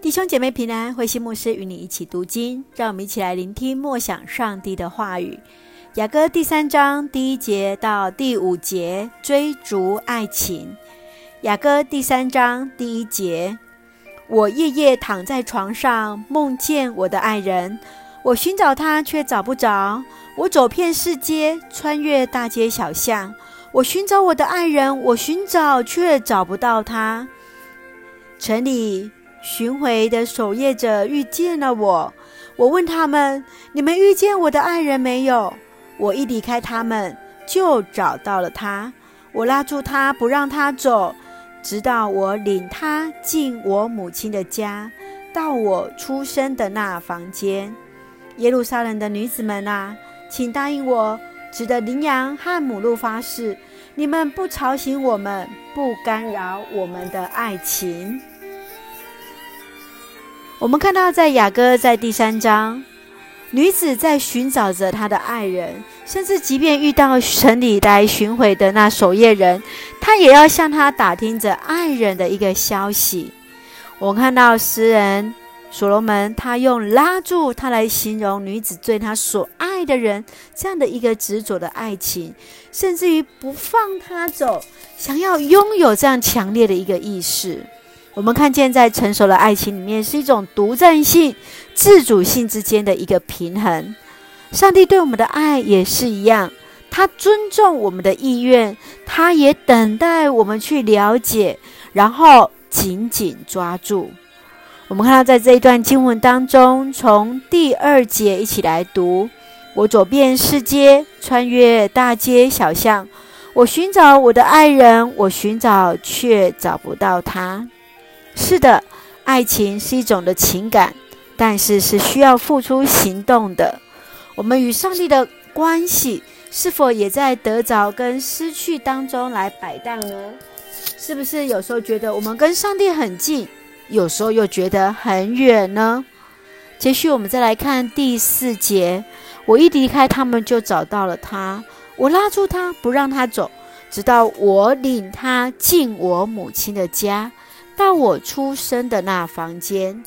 弟兄姐妹平安，慧馨牧师与你一起读经，让我们一起来聆听默想上帝的话语。雅歌第三章第一节到第五节，追逐爱情。雅歌第三章第一节：我夜夜躺在床上，梦见我的爱人，我寻找他却找不着。我走遍世界，穿越大街小巷，我寻找我的爱人，我寻找却找不到他。城里巡回的守夜者遇见了我，我问他们：“你们遇见我的爱人没有？”我一离开他们，就找到了他。我拉住他，不让他走，直到我领他进我母亲的家，到我出生的那房间。耶路撒冷的女子们啊，请答应我，指着羚羊和母鹿发誓，你们不吵醒我们，不干扰我们的爱情。我们看到，在雅歌在第三章，女子在寻找着她的爱人，甚至即便遇到城里来巡回的那守夜人，她也要向他打听着爱人的一个消息。我们看到诗人所罗门，他用拉住他来形容女子对他所爱的人这样的一个执着的爱情，甚至于不放他走，想要拥有这样强烈的一个意识。我们看见，在成熟的爱情里面，是一种独占性、自主性之间的一个平衡。上帝对我们的爱也是一样，他尊重我们的意愿，他也等待我们去了解，然后紧紧抓住。我们看到，在这一段经文当中，从第二节一起来读：我走遍世界，穿越大街小巷，我寻找我的爱人，我寻找却找不到他。是的，爱情是一种的情感，但是是需要付出行动的。我们与上帝的关系是否也在得着跟失去当中来摆荡呢？是不是有时候觉得我们跟上帝很近，有时候又觉得很远呢？接续我们再来看第四节，我一离开他们就找到了他，我拉住他不让他走，直到我领他进我母亲的家。到我出生的那房间，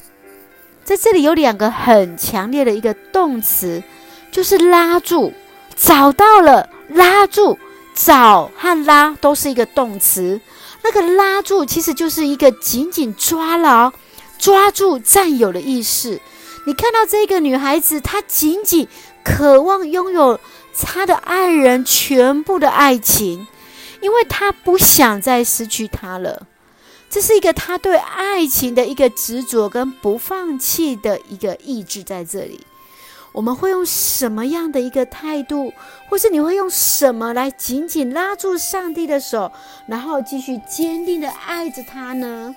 在这里有两个很强烈的一个动词，就是拉住，找到了，拉住，找和拉都是一个动词。那个拉住其实就是一个紧紧抓牢、抓住、占有的意识。你看到这个女孩子，她紧紧渴望拥有她的爱人全部的爱情，因为她不想再失去他了。这是一个他对爱情的一个执着跟不放弃的一个意志在这里。我们会用什么样的一个态度，或是你会用什么来紧紧拉住上帝的手，然后继续坚定的爱着他呢？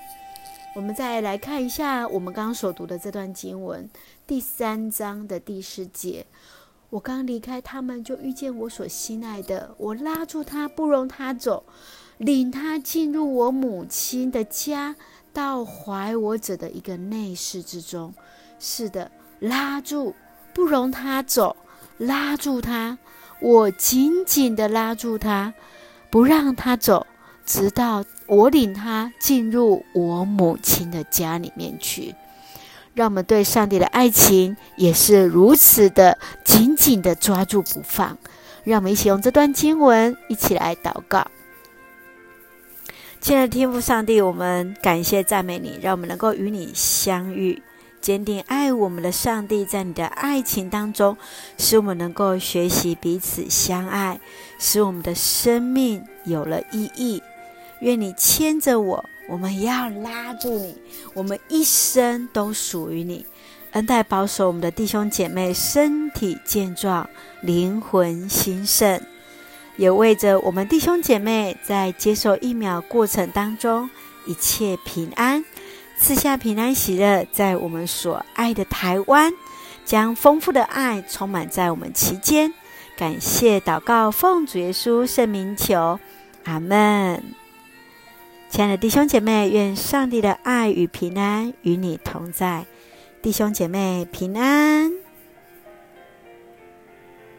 我们再来看一下我们刚刚所读的这段经文，第三章的第十节。我刚离开他们，就遇见我所心爱的，我拉住他，不容他走。领他进入我母亲的家，到怀我者的一个内室之中。是的，拉住，不容他走，拉住他，我紧紧地拉住他，不让他走，直到我领他进入我母亲的家里面去。让我们对上帝的爱情也是如此的紧紧地抓住不放。让我们一起用这段经文一起来祷告。亲爱的天父上帝，我们感谢赞美你，让我们能够与你相遇，坚定爱我们的上帝，在你的爱情当中，使我们能够学习彼此相爱，使我们的生命有了意义。愿你牵着我，我们也要拉住你，我们一生都属于你。恩待保守我们的弟兄姐妹，身体健壮，灵魂兴盛。也为着我们弟兄姐妹在接受疫苗过程当中一切平安，赐下平安喜乐，在我们所爱的台湾，将丰富的爱充满在我们其间。感谢祷告，奉主耶稣圣名求，阿门。亲爱的弟兄姐妹，愿上帝的爱与平安与你同在，弟兄姐妹平安。